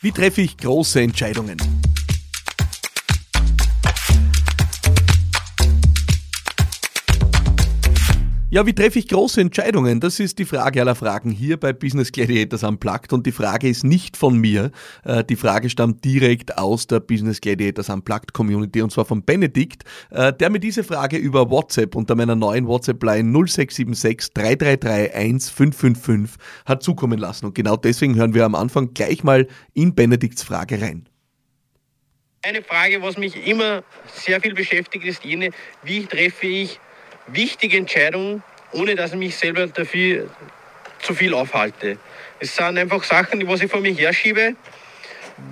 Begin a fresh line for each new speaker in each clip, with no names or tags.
Wie treffe ich große Entscheidungen? Ja, wie treffe ich große Entscheidungen? Das ist die Frage aller Fragen hier bei Business Gladiators Unplugged und die Frage ist nicht von mir. Äh, die Frage stammt direkt aus der Business Gladiators Unplugged Community und zwar von Benedikt, äh, der mir diese Frage über WhatsApp unter meiner neuen WhatsApp-Line 0676 333 1555 hat zukommen lassen. Und genau deswegen hören wir am Anfang gleich mal in Benedikts Frage rein.
Eine Frage, was mich immer sehr viel beschäftigt, ist jene, wie treffe ich wichtige Entscheidung, ohne dass ich mich selber dafür zu viel aufhalte. Es sind einfach Sachen, die ich vor mir herschiebe,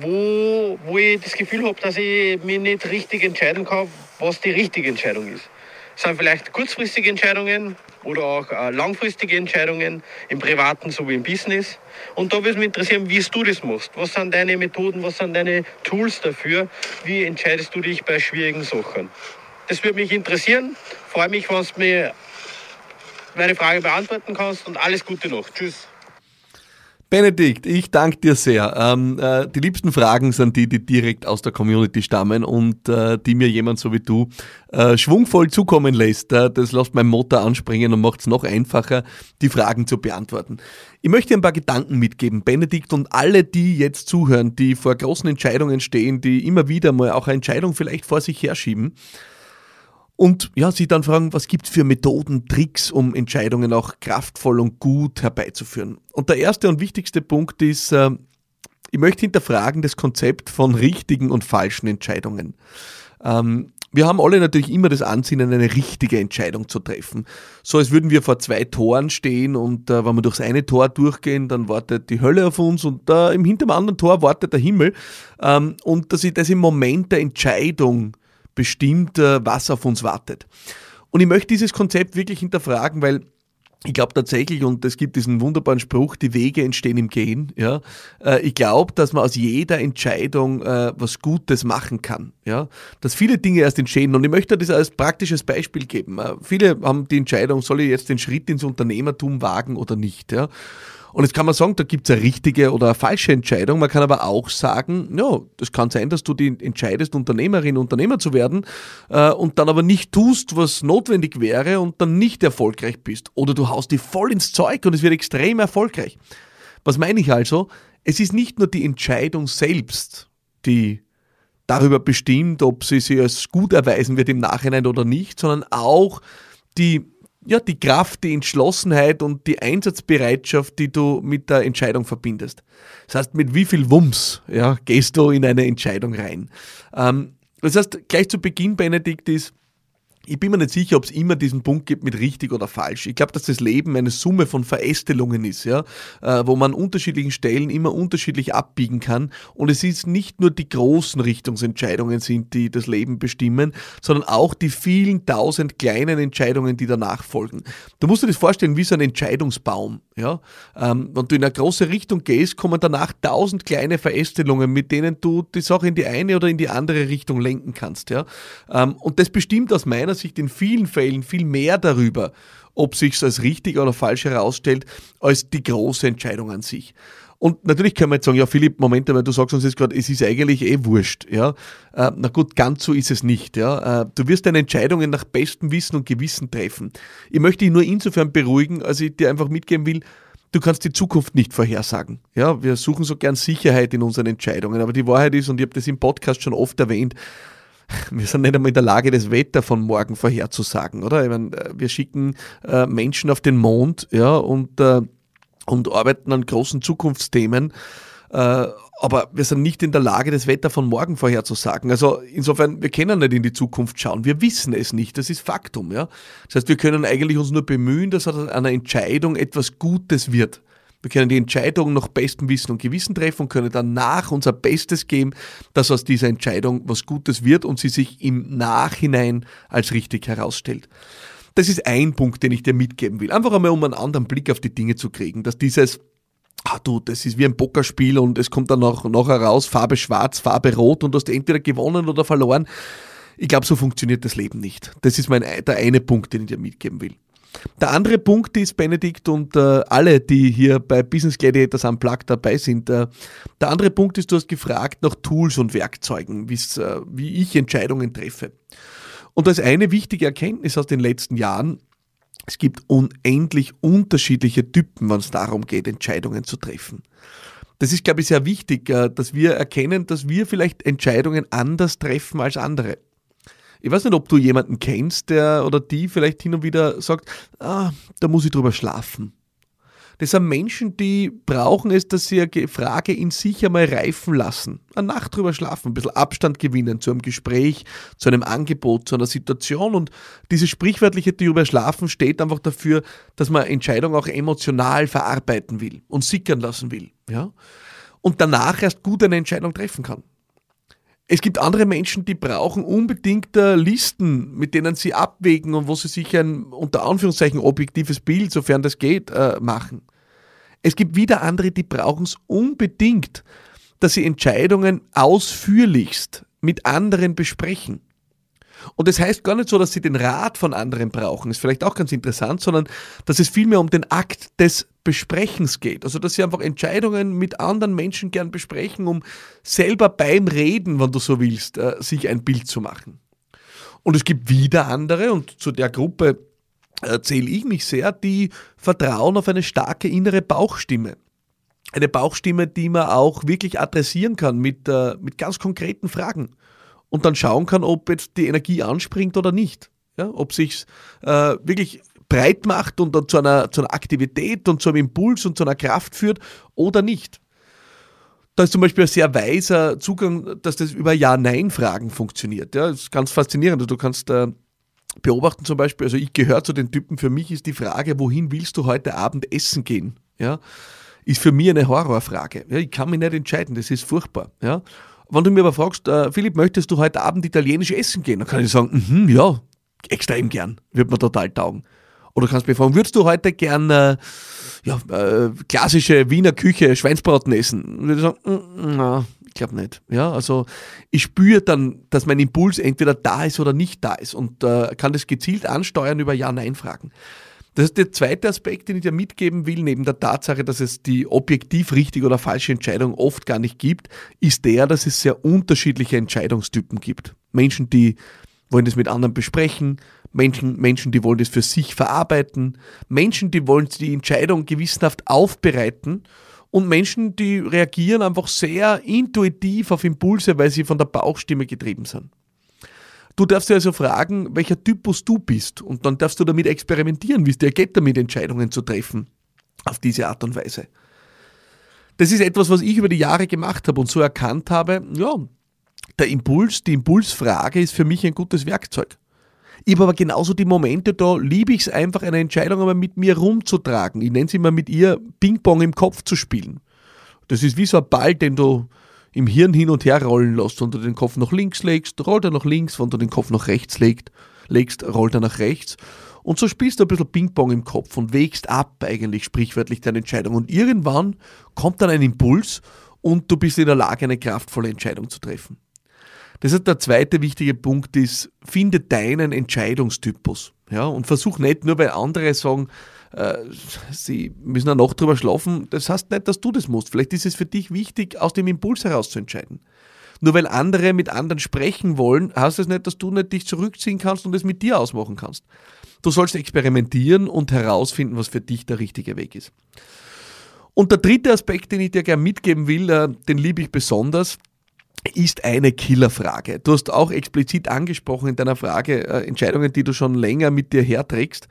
wo, wo ich das Gefühl habe, dass ich mich nicht richtig entscheiden kann, was die richtige Entscheidung ist. Es sind vielleicht kurzfristige Entscheidungen oder auch äh, langfristige Entscheidungen im Privaten sowie im Business. Und da würde es mich interessieren, wie du das machst. Was sind deine Methoden, was sind deine Tools dafür? Wie entscheidest du dich bei schwierigen Sachen? Das würde mich interessieren. Freue mich, wenn du mir meine Frage beantworten kannst und alles Gute noch. Tschüss.
Benedikt, ich danke dir sehr. Ähm, äh, die liebsten Fragen sind die, die direkt aus der Community stammen und äh, die mir jemand so wie du äh, schwungvoll zukommen lässt. Äh, das lässt mein Motor anspringen und macht es noch einfacher, die Fragen zu beantworten. Ich möchte ein paar Gedanken mitgeben, Benedikt und alle, die jetzt zuhören, die vor großen Entscheidungen stehen, die immer wieder mal auch eine Entscheidung vielleicht vor sich herschieben und ja, sie dann fragen, was gibt es für Methoden, Tricks, um Entscheidungen auch kraftvoll und gut herbeizuführen. Und der erste und wichtigste Punkt ist, äh, ich möchte hinterfragen das Konzept von richtigen und falschen Entscheidungen. Ähm, wir haben alle natürlich immer das Ansinnen, eine richtige Entscheidung zu treffen. So als würden wir vor zwei Toren stehen und äh, wenn wir durchs eine Tor durchgehen, dann wartet die Hölle auf uns und äh, im hinter dem anderen Tor wartet der Himmel. Ähm, und dass ich das im Moment der Entscheidung bestimmt, äh, was auf uns wartet. Und ich möchte dieses Konzept wirklich hinterfragen, weil ich glaube tatsächlich, und es gibt diesen wunderbaren Spruch, die Wege entstehen im Gehen. Ja, äh, ich glaube, dass man aus jeder Entscheidung äh, was Gutes machen kann. Ja, dass viele Dinge erst entstehen. Und ich möchte das als praktisches Beispiel geben. Viele haben die Entscheidung, soll ich jetzt den Schritt ins Unternehmertum wagen oder nicht? Ja, und jetzt kann man sagen, da gibt es eine richtige oder eine falsche Entscheidung. Man kann aber auch sagen, ja, das kann sein, dass du die entscheidest, Unternehmerin, Unternehmer zu werden äh, und dann aber nicht tust, was notwendig wäre und dann nicht erfolgreich bist. Oder du haust die voll ins Zeug und es wird extrem erfolgreich. Was meine ich also? Es ist nicht nur die Entscheidung selbst, die darüber bestimmt, ob sie sich als gut erweisen wird im Nachhinein oder nicht, sondern auch die ja, die Kraft, die Entschlossenheit und die Einsatzbereitschaft, die du mit der Entscheidung verbindest. Das heißt, mit wie viel Wumms ja, gehst du in eine Entscheidung rein. Ähm, das heißt, gleich zu Beginn, Benedikt, ist, ich bin mir nicht sicher, ob es immer diesen Punkt gibt mit richtig oder falsch. Ich glaube, dass das Leben eine Summe von Verästelungen ist, ja, äh, wo man an unterschiedlichen Stellen immer unterschiedlich abbiegen kann. Und es ist nicht nur die großen Richtungsentscheidungen sind, die das Leben bestimmen, sondern auch die vielen tausend kleinen Entscheidungen, die danach folgen. Du musst dir das vorstellen wie so ein Entscheidungsbaum. Ja, ähm, wenn du in eine große Richtung gehst, kommen danach tausend kleine Verästelungen, mit denen du die Sache in die eine oder in die andere Richtung lenken kannst. Ja, ähm, und das bestimmt aus meiner Sicht in vielen Fällen viel mehr darüber, ob sich als richtig oder falsch herausstellt, als die große Entscheidung an sich. Und natürlich können wir jetzt sagen, ja Philipp, Moment einmal, du sagst uns jetzt gerade, es ist eigentlich eh wurscht. Ja? Äh, na gut, ganz so ist es nicht. Ja? Äh, du wirst deine Entscheidungen nach bestem Wissen und Gewissen treffen. Ich möchte dich nur insofern beruhigen, als ich dir einfach mitgeben will, du kannst die Zukunft nicht vorhersagen. Ja, wir suchen so gern Sicherheit in unseren Entscheidungen, aber die Wahrheit ist, und ich habe das im Podcast schon oft erwähnt, wir sind nicht einmal in der Lage, das Wetter von morgen vorherzusagen, oder? Ich meine, äh, wir schicken äh, Menschen auf den Mond, ja, und äh, und arbeiten an großen Zukunftsthemen. Äh, aber wir sind nicht in der Lage, das Wetter von morgen vorherzusagen. Also insofern, wir können nicht in die Zukunft schauen. Wir wissen es nicht. Das ist Faktum. Ja? Das heißt, wir können eigentlich uns nur bemühen, dass an einer Entscheidung etwas Gutes wird. Wir können die Entscheidung nach bestem Wissen und Gewissen treffen und können danach unser Bestes geben, dass aus dieser Entscheidung was Gutes wird und sie sich im Nachhinein als richtig herausstellt. Das ist ein Punkt, den ich dir mitgeben will. Einfach einmal, um einen anderen Blick auf die Dinge zu kriegen, dass dieses ah du, das ist wie ein Pokerspiel und es kommt dann noch, nachher raus, Farbe schwarz, Farbe rot und du hast entweder gewonnen oder verloren. Ich glaube, so funktioniert das Leben nicht. Das ist mein, der eine Punkt, den ich dir mitgeben will. Der andere Punkt ist, Benedikt und äh, alle, die hier bei Business Gladiators Unplugged dabei sind, äh, der andere Punkt ist, du hast gefragt nach Tools und Werkzeugen, äh, wie ich Entscheidungen treffe. Und als eine wichtige Erkenntnis aus den letzten Jahren, es gibt unendlich unterschiedliche Typen, wenn es darum geht, Entscheidungen zu treffen. Das ist, glaube ich, sehr wichtig, äh, dass wir erkennen, dass wir vielleicht Entscheidungen anders treffen als andere. Ich weiß nicht, ob du jemanden kennst, der oder die vielleicht hin und wieder sagt, ah, da muss ich drüber schlafen. Das sind Menschen, die brauchen es, dass sie eine Frage in sich einmal reifen lassen. Eine Nacht drüber schlafen, ein bisschen Abstand gewinnen zu einem Gespräch, zu einem Angebot, zu einer Situation. Und dieses sprichwörtliche drüber schlafen steht einfach dafür, dass man Entscheidungen auch emotional verarbeiten will und sickern lassen will. Ja? Und danach erst gut eine Entscheidung treffen kann. Es gibt andere Menschen, die brauchen unbedingt äh, Listen, mit denen sie abwägen und wo sie sich ein unter Anführungszeichen objektives Bild, sofern das geht, äh, machen. Es gibt wieder andere, die brauchen es unbedingt, dass sie Entscheidungen ausführlichst mit anderen besprechen. Und das heißt gar nicht so, dass sie den Rat von anderen brauchen, ist vielleicht auch ganz interessant, sondern dass es vielmehr um den Akt des Besprechens geht. Also, dass sie einfach Entscheidungen mit anderen Menschen gern besprechen, um selber beim Reden, wenn du so willst, äh, sich ein Bild zu machen. Und es gibt wieder andere, und zu der Gruppe erzähle ich mich sehr, die vertrauen auf eine starke innere Bauchstimme. Eine Bauchstimme, die man auch wirklich adressieren kann mit, äh, mit ganz konkreten Fragen und dann schauen kann, ob jetzt die Energie anspringt oder nicht. Ja, ob sich äh, wirklich breit macht und dann zu einer, zu einer Aktivität und zu einem Impuls und zu einer Kraft führt oder nicht. Da ist zum Beispiel ein sehr weiser Zugang, dass das über Ja-Nein-Fragen funktioniert. Ja, das ist ganz faszinierend. Du kannst äh, beobachten zum Beispiel, also ich gehöre zu den Typen, für mich ist die Frage, wohin willst du heute Abend essen gehen? Ja, ist für mich eine Horrorfrage. Ja, ich kann mich nicht entscheiden, das ist furchtbar. Ja. Wenn du mir aber fragst, äh, Philipp, möchtest du heute Abend italienisch essen gehen? Dann kann ich sagen, mm ja, extrem gern, wird mir total taugen. Oder kannst mich fragen, würdest du heute gern äh, ja, äh, klassische Wiener Küche, Schweinsbraten essen? Würde ich sagen, mm, na, ich glaube nicht. Ja, also ich spüre dann, dass mein Impuls entweder da ist oder nicht da ist und äh, kann das gezielt ansteuern über Ja-Nein-Fragen. Das ist der zweite Aspekt, den ich dir mitgeben will, neben der Tatsache, dass es die objektiv richtige oder falsche Entscheidung oft gar nicht gibt, ist der, dass es sehr unterschiedliche Entscheidungstypen gibt. Menschen, die wollen das mit anderen besprechen, Menschen, Menschen, die wollen das für sich verarbeiten, Menschen, die wollen die Entscheidung gewissenhaft aufbereiten und Menschen, die reagieren einfach sehr intuitiv auf Impulse, weil sie von der Bauchstimme getrieben sind. Du darfst dir also fragen, welcher Typus du bist und dann darfst du damit experimentieren, wie es dir geht, damit Entscheidungen zu treffen. Auf diese Art und Weise. Das ist etwas, was ich über die Jahre gemacht habe und so erkannt habe, ja, der Impuls, die Impulsfrage ist für mich ein gutes Werkzeug. Ich habe aber genauso die Momente, da liebe ich es einfach, eine Entscheidung aber mit mir rumzutragen. Ich nenne es immer mit ihr Ping-Pong im Kopf zu spielen. Das ist wie so ein Ball, den du im Hirn hin und her rollen lässt. Wenn du den Kopf nach links legst, rollt er nach links. Wenn du den Kopf nach rechts legst, legst, rollt er nach rechts. Und so spielst du ein bisschen Ping-Pong im Kopf und wägst ab eigentlich sprichwörtlich deine Entscheidung. Und irgendwann kommt dann ein Impuls und du bist in der Lage, eine kraftvolle Entscheidung zu treffen. Das ist der zweite wichtige Punkt ist, finde deinen Entscheidungstypus. Ja, und versuch nicht, nur weil andere sagen, äh, sie müssen eine Nacht drüber schlafen, das heißt nicht, dass du das musst. Vielleicht ist es für dich wichtig, aus dem Impuls heraus zu entscheiden. Nur weil andere mit anderen sprechen wollen, heißt das nicht, dass du nicht dich zurückziehen kannst und es mit dir ausmachen kannst. Du sollst experimentieren und herausfinden, was für dich der richtige Weg ist. Und der dritte Aspekt, den ich dir gerne mitgeben will, äh, den liebe ich besonders, ist eine Killerfrage. Du hast auch explizit angesprochen in deiner Frage äh, Entscheidungen, die du schon länger mit dir herträgst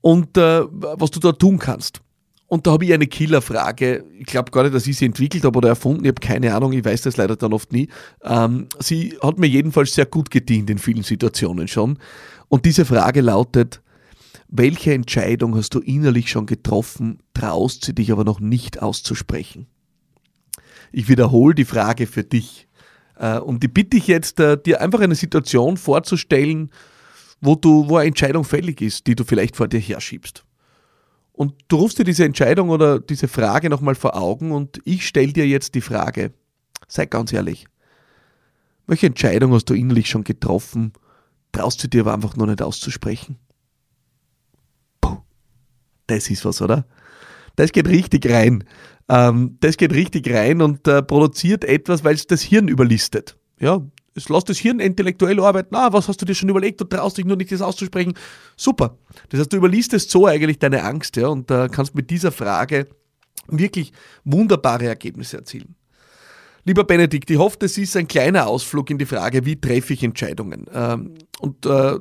und äh, was du da tun kannst. Und da habe ich eine Killerfrage. Ich glaube gar nicht, dass ich sie entwickelt habe oder erfunden. Ich habe keine Ahnung, ich weiß das leider dann oft nie. Ähm, sie hat mir jedenfalls sehr gut gedient in vielen Situationen schon. Und diese Frage lautet, welche Entscheidung hast du innerlich schon getroffen, traust sie dich aber noch nicht auszusprechen? Ich wiederhole die Frage für dich. Äh, und die bitte ich jetzt, äh, dir einfach eine Situation vorzustellen, wo du, wo eine Entscheidung fällig ist, die du vielleicht vor dir herschiebst. Und du rufst dir diese Entscheidung oder diese Frage nochmal vor Augen und ich stelle dir jetzt die Frage, sei ganz ehrlich, welche Entscheidung hast du innerlich schon getroffen, traust du dir aber einfach noch nicht auszusprechen? das ist was, oder? Das geht richtig rein. Ähm, das geht richtig rein und äh, produziert etwas, weil es das Hirn überlistet. Ja, es lässt das Hirn intellektuell arbeiten. Ah, was hast du dir schon überlegt? Du traust dich nur nicht, das auszusprechen. Super. Das heißt, du überlistest so eigentlich deine Angst, ja, und äh, kannst mit dieser Frage wirklich wunderbare Ergebnisse erzielen. Lieber Benedikt, ich hoffe, das ist ein kleiner Ausflug in die Frage, wie treffe ich Entscheidungen. Ähm, und äh,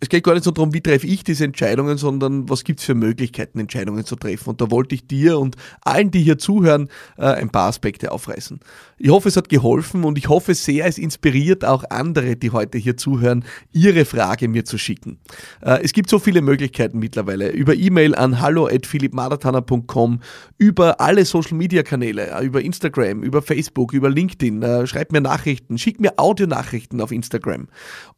es geht gar nicht so darum, wie treffe ich diese Entscheidungen, sondern was gibt es für Möglichkeiten, Entscheidungen zu treffen. Und da wollte ich dir und allen, die hier zuhören, äh, ein paar Aspekte aufreißen. Ich hoffe, es hat geholfen und ich hoffe sehr, es inspiriert auch andere, die heute hier zuhören, ihre Frage mir zu schicken. Äh, es gibt so viele Möglichkeiten mittlerweile. Über E-Mail an hallo.philippmadatana.com, über alle Social-Media-Kanäle, äh, über Instagram, über Facebook, über LinkedIn. Schreib mir Nachrichten, schick mir Audionachrichten auf Instagram.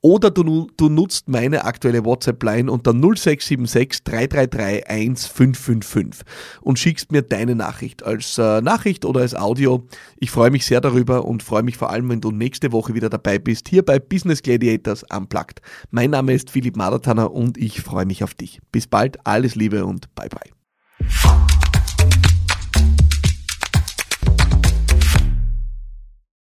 Oder du, du nutzt meine aktuelle WhatsApp-Line unter 0676 333 1555 und schickst mir deine Nachricht als Nachricht oder als Audio. Ich freue mich sehr darüber und freue mich vor allem, wenn du nächste Woche wieder dabei bist, hier bei Business Gladiators Unplugged. Mein Name ist Philipp Madatana und ich freue mich auf dich. Bis bald, alles Liebe und bye bye.